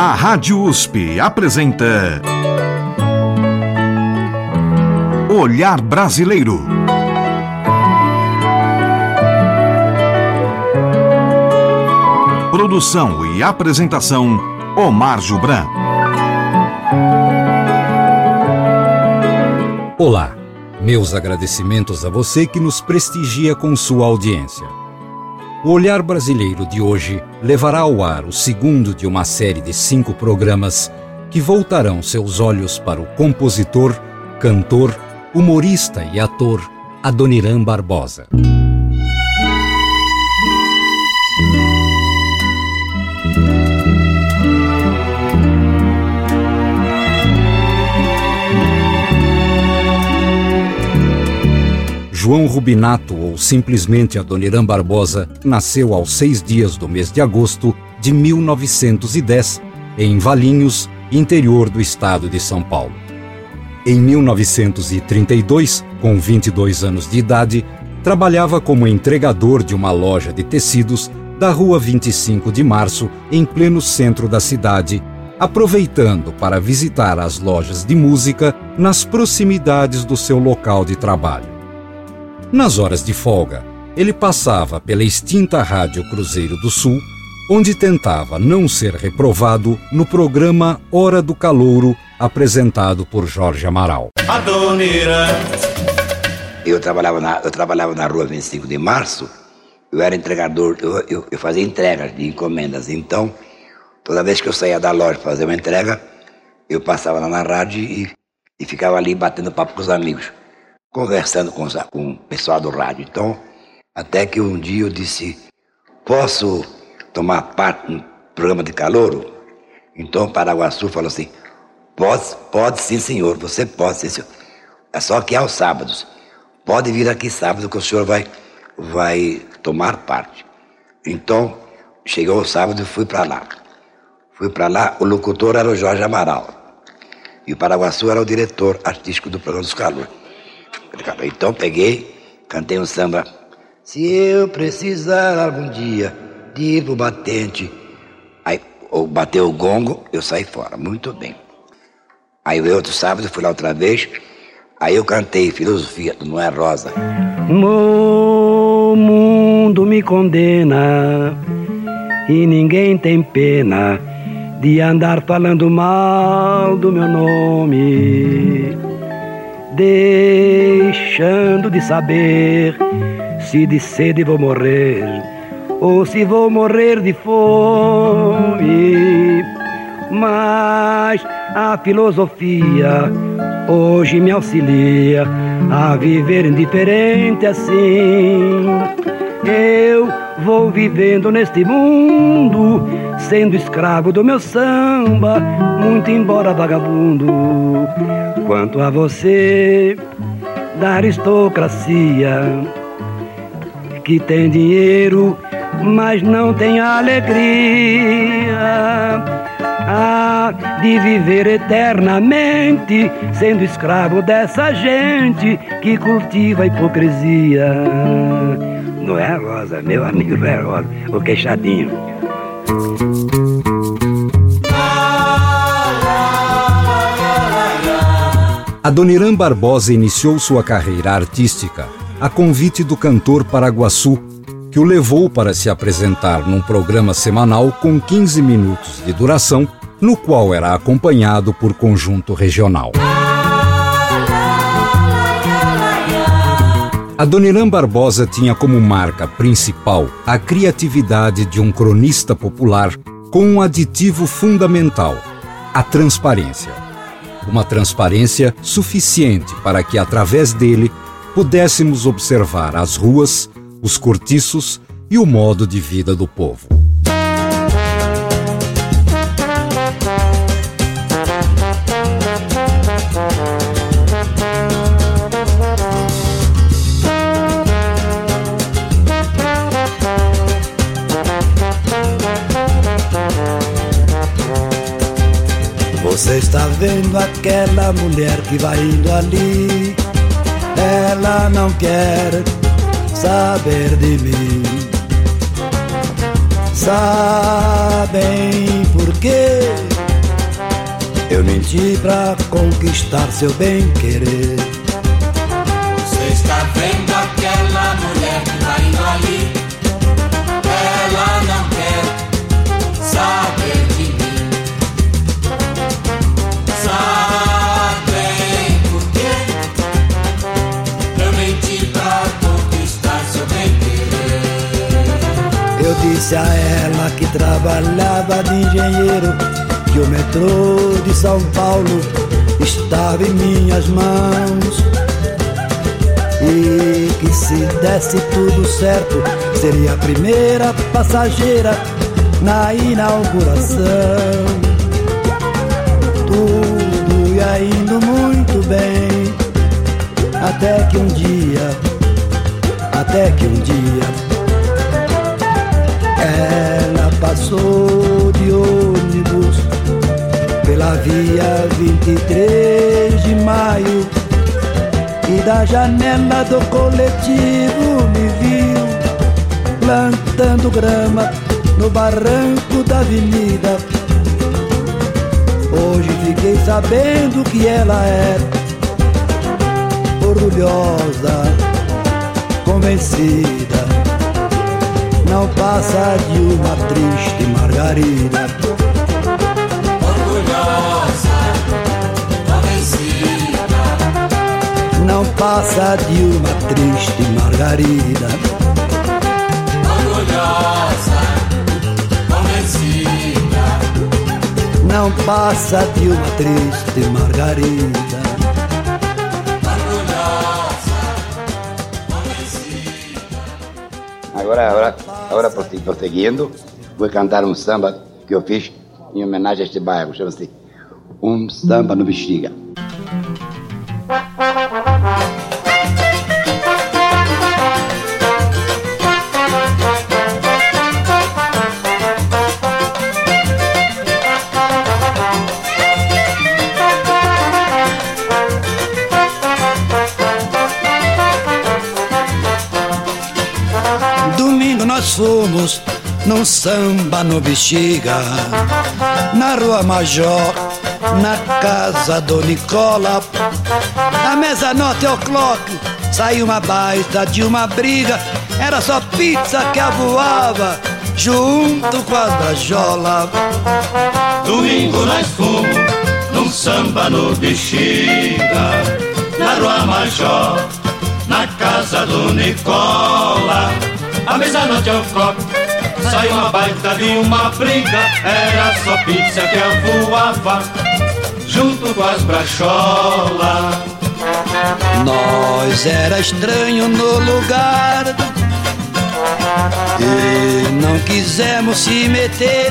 A Rádio USP apresenta Olhar Brasileiro. Produção e apresentação Omar Jubran. Olá, meus agradecimentos a você que nos prestigia com sua audiência. O Olhar Brasileiro de hoje levará ao ar o segundo de uma série de cinco programas que voltarão seus olhos para o compositor, cantor, humorista e ator Adoniran Barbosa. João Rubinato, ou simplesmente Adoniran Barbosa, nasceu aos seis dias do mês de agosto de 1910, em Valinhos, interior do estado de São Paulo. Em 1932, com 22 anos de idade, trabalhava como entregador de uma loja de tecidos da Rua 25 de Março, em pleno centro da cidade, aproveitando para visitar as lojas de música nas proximidades do seu local de trabalho. Nas horas de folga, ele passava pela extinta Rádio Cruzeiro do Sul, onde tentava não ser reprovado no programa Hora do Calouro, apresentado por Jorge Amaral. Eu trabalhava na, eu trabalhava na rua 25 de março, eu era entregador, eu, eu, eu fazia entregas de encomendas. Então, toda vez que eu saía da loja para fazer uma entrega, eu passava lá na rádio e, e ficava ali batendo papo com os amigos conversando com, com o pessoal do rádio. Então, até que um dia eu disse: Posso tomar parte no programa de calouro? Então o Paraguaçu falou assim: Pode, pode sim, senhor, você pode sim, senhor. É só que aos sábados. Pode vir aqui sábado que o senhor vai, vai tomar parte. Então, chegou o sábado e fui para lá. Fui para lá, o locutor era o Jorge Amaral. E o Paraguaçu era o diretor artístico do programa dos Calouros. Então peguei, cantei um samba. Se eu precisar algum dia de ir pro batente, aí ou bateu o gongo, eu saí fora. Muito bem. Aí outro sábado, fui lá outra vez. Aí eu cantei filosofia do Noé Rosa. O mundo me condena e ninguém tem pena de andar falando mal do meu nome deixando de saber se de sede vou morrer ou se vou morrer de fome. Mas a filosofia hoje me auxilia a viver indiferente assim. Eu vou vivendo neste mundo, sendo escravo do meu samba, muito embora vagabundo. Quanto a você, da aristocracia, que tem dinheiro, mas não tem alegria. Ah, de viver eternamente, sendo escravo dessa gente que cultiva a hipocrisia. Não é Rosa, meu amigo não é Rosa, o queixadinho. Adoniran Barbosa iniciou sua carreira artística a convite do cantor Paraguaçu, que o levou para se apresentar num programa semanal com 15 minutos de duração, no qual era acompanhado por conjunto regional. Adoniran Barbosa tinha como marca principal a criatividade de um cronista popular com um aditivo fundamental: a transparência. Uma transparência suficiente para que, através dele, pudéssemos observar as ruas, os cortiços e o modo de vida do povo. Vendo aquela mulher que vai indo ali? Ela não quer saber de mim. Sabem por quê? mentir pra conquistar seu bem querer. Você está vendo aquela mulher que tá indo ali? Disse a ela que trabalhava de engenheiro que o metrô de São Paulo estava em minhas mãos. E que se desse tudo certo, seria a primeira passageira na inauguração. Tudo ia indo muito bem, até que um dia, até que um dia, ela passou de ônibus pela via 23 de maio e da janela do coletivo me viu plantando grama no barranco da avenida. Hoje fiquei sabendo que ela é orgulhosa, convencida, não passa de uma triste margarida. não passa de uma triste margarida. Orgulhosa, convencida. Não passa de uma triste margarida. Orgulhosa. Agora, agora, agora prosseguindo, vou cantar um samba que eu fiz em homenagem a este bairro, chama-se Um Samba no Bexiga. Fomos num samba no Bexiga, na Rua Major, na casa do Nicola. A mesa norte ao clock, saiu uma baita de uma briga, era só pizza que avoava, junto com as brajola. Domingo nós fomos num samba no Bexiga, na Rua Major, na casa do Nicola. A mesa não tinha copo Saiu uma baita de uma briga. Era só pizza que voava Junto com as bracholas Nós era estranho no lugar. E não quisemos se meter.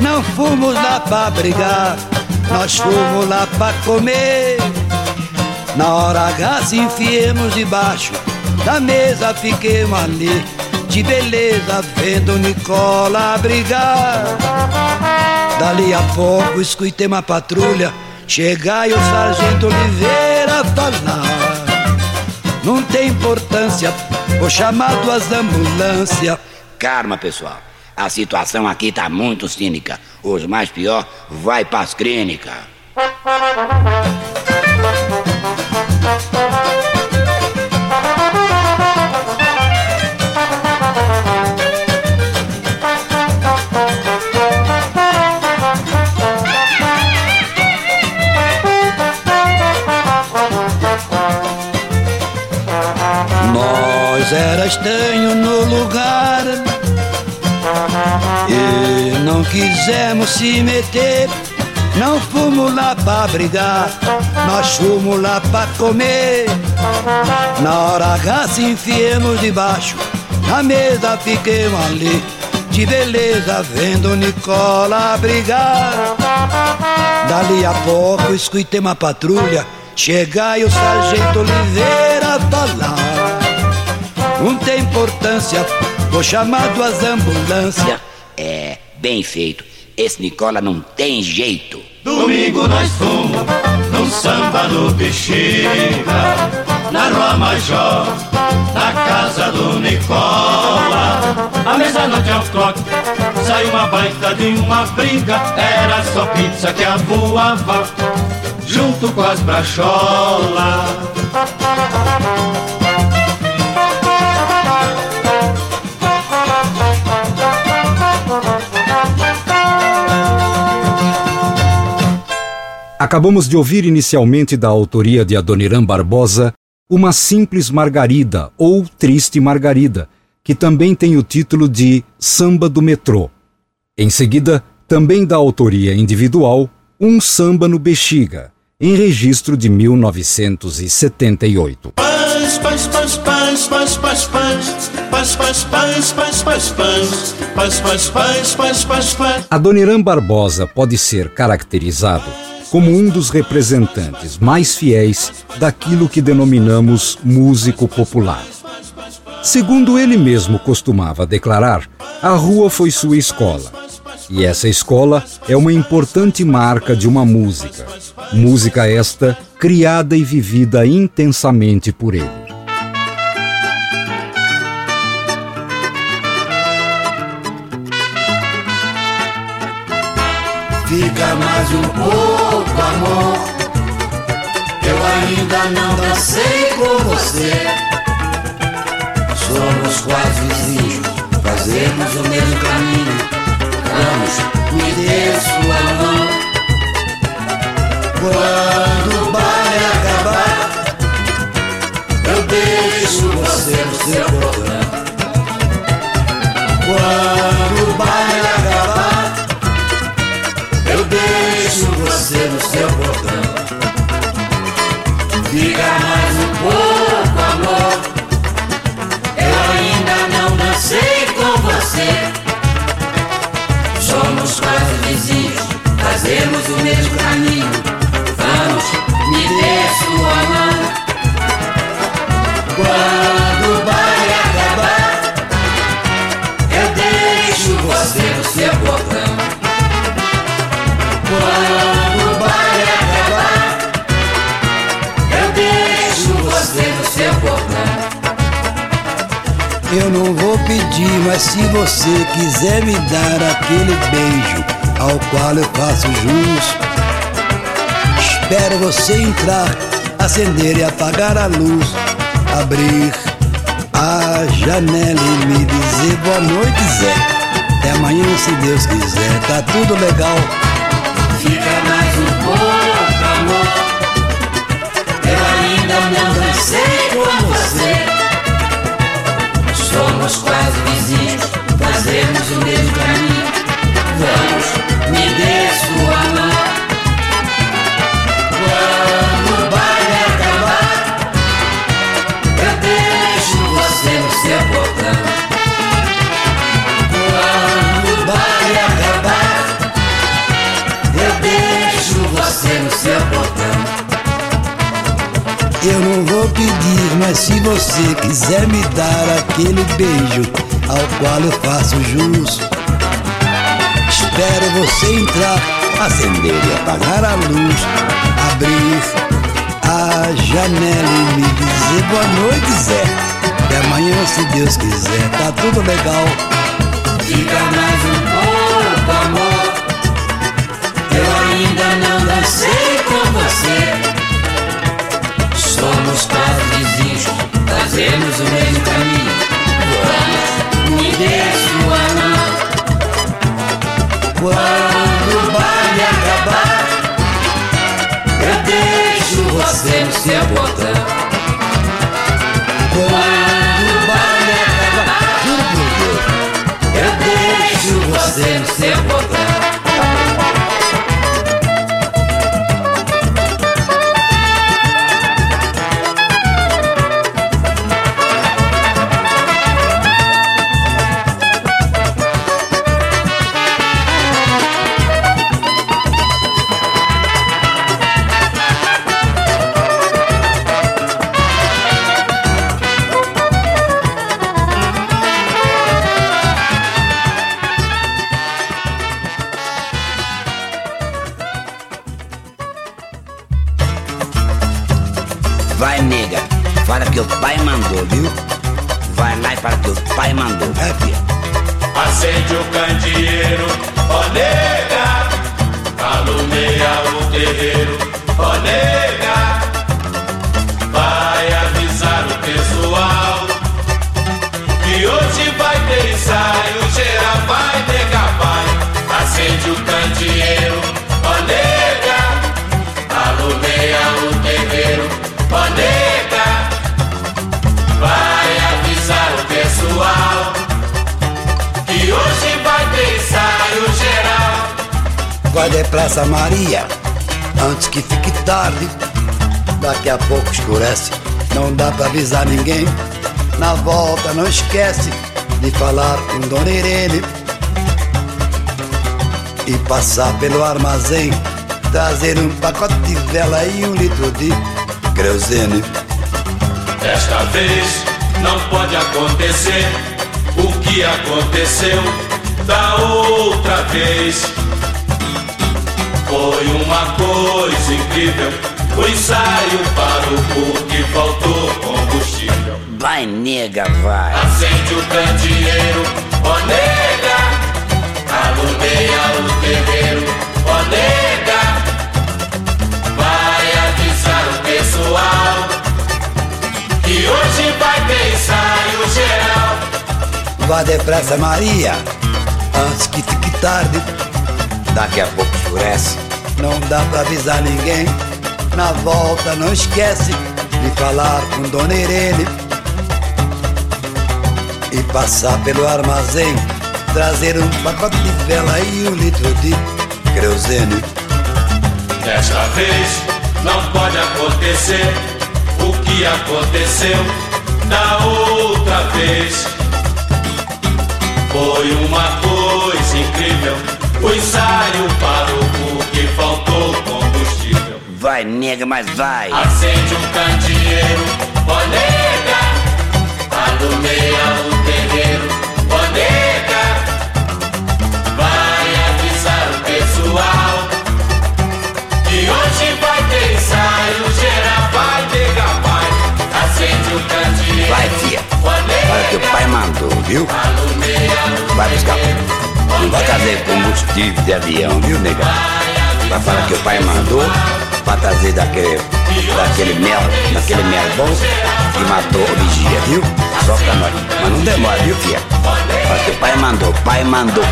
Não fomos lá pra brigar Nós fomos lá pra comer. Na hora H se enfiemos debaixo Da mesa fiquemos ali de beleza vendo Nicola brigar. Dali a pouco escutei uma patrulha chegar e o sargento Oliveira falar. Não tem importância, vou chamar duas ambulâncias. Calma, pessoal. A situação aqui tá muito cínica. Os mais pior vai pras clínicas. Era estranho no lugar. E não quisemos se meter Não fomos lá pra brigar Nós fomos lá pra comer. Na hora H se enfiemos debaixo Na mesa fiquemos ali De beleza vendo Nicola brigar. Dali a pouco escutei uma patrulha Chegar e o sargento Oliveira falar não tem importância, vou chamar duas ambulâncias. É, bem feito. Esse Nicola não tem jeito. Domingo nós fomos num samba no Bexiga, na Rua Major, na casa do Nicola. A mesa noite ao clock Saiu uma baita de uma briga Era só pizza que avoava Junto com as bracholas Acabamos de ouvir inicialmente da autoria de Adoniran Barbosa Uma Simples Margarida ou Triste Margarida, que também tem o título de Samba do Metrô. Em seguida, também da autoria individual, Um Samba no Bexiga, em registro de 1978. Adoniran Barbosa pode ser caracterizado como um dos representantes mais fiéis daquilo que denominamos músico popular. Segundo ele mesmo costumava declarar, a rua foi sua escola. E essa escola é uma importante marca de uma música. Música esta criada e vivida intensamente por ele. Mais um pouco, amor. Eu ainda não dancei com você. Somos quase vizinhos, fazemos o mesmo caminho. Vamos, me dê sua mão. Quando o baile acabar, eu deixo você no seu portão. Quando o baile deixo você no seu portão. Fica mais um pouco, amor. Eu ainda não dancei com você. Somos quase vizinhos, fazemos o mesmo caminho. Eu não vou pedir, mas se você quiser me dar aquele beijo ao qual eu faço jus, espero você entrar, acender e apagar a luz, abrir a janela e me dizer boa noite, Zé. Até amanhã, se Deus quiser, tá tudo legal. Fica mais um pouco, amor. Eu ainda não dancei quase aquele beijo ao qual eu faço jus, espero você entrar, acender e apagar a luz, abrir a janela e me dizer boa noite, Zé. Até amanhã, se Deus quiser, tá tudo legal. Fica mais um pouco, amor. Eu ainda não dancei com você. Somos quase vizinhos, fazemos o mesmo caminho. Sua mão. Quando o baile acabar, eu deixo você no seu portão. Fala que o pai mandou, viu? Vai lá e fala que o pai mandou. É, filha. acende o candeeiro, ó nega, alumeia o terreiro, ó nega, vai avisar o pessoal que hoje vai ter ensaio, geral vai nega, vai, acende o candeeiro, Depressa, Maria, antes que fique tarde. Daqui a pouco escurece, não dá pra avisar ninguém. Na volta, não esquece de falar com Dona Irene. E passar pelo armazém, trazer um pacote de vela e um litro de querosene. Desta vez não pode acontecer o que aconteceu da outra vez. Foi uma coisa incrível, o ensaio parou porque faltou combustível. Vai, nega, vai. Acende o candeeiro, ó nega, alumeia o terreiro, ó nega, vai avisar o pessoal que hoje vai ter ensaio geral. Vá depressa, Maria, antes que fique tarde. Daqui a pouco escurece. Não dá pra avisar ninguém. Na volta, não esquece de falar com Dona Irene. E passar pelo armazém, trazer um pacote de vela e um litro de querosene. Desta vez não pode acontecer o que aconteceu da outra vez. Foi uma coisa incrível, o ensaio parou porque faltou combustível. Vai, nega, mas vai. Acende um candeeiro, ó nega, alumeia o terreiro, ó nega, vai avisar o pessoal que hoje vai ter ensaio geral, vai nega, vai, acende um candeeiro, Vai, tia. Olha que o pai mandou, viu? alumeia Vai buscar. Não vai trazer combustível de avião, viu, nega? Vai falar que o pai mandou pra trazer daquele, daquele mel, daquele mel bom que matou o vigia, viu? Só pra nós. Mas não demora, viu, filha? Fala que o pai mandou, o pai mandou.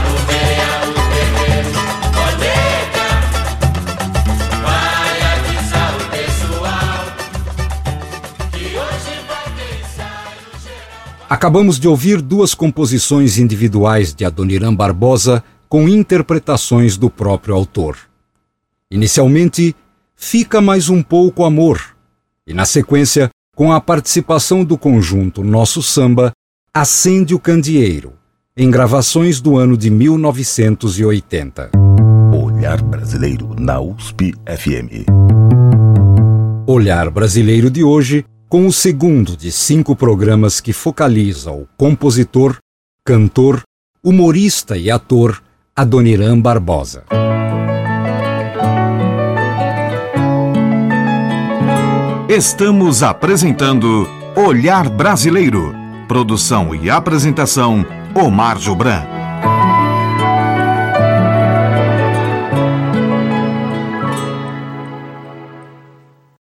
Acabamos de ouvir duas composições individuais de Adoniran Barbosa com interpretações do próprio autor. Inicialmente, Fica Mais Um Pouco Amor, e na sequência, com a participação do conjunto Nosso Samba, Acende o Candeeiro, em gravações do ano de 1980. Olhar Brasileiro na USP FM. Olhar Brasileiro de hoje, com o segundo de cinco programas que focaliza o compositor, cantor, humorista e ator Adoniran Barbosa. Estamos apresentando Olhar Brasileiro. Produção e apresentação: Omar Jobran.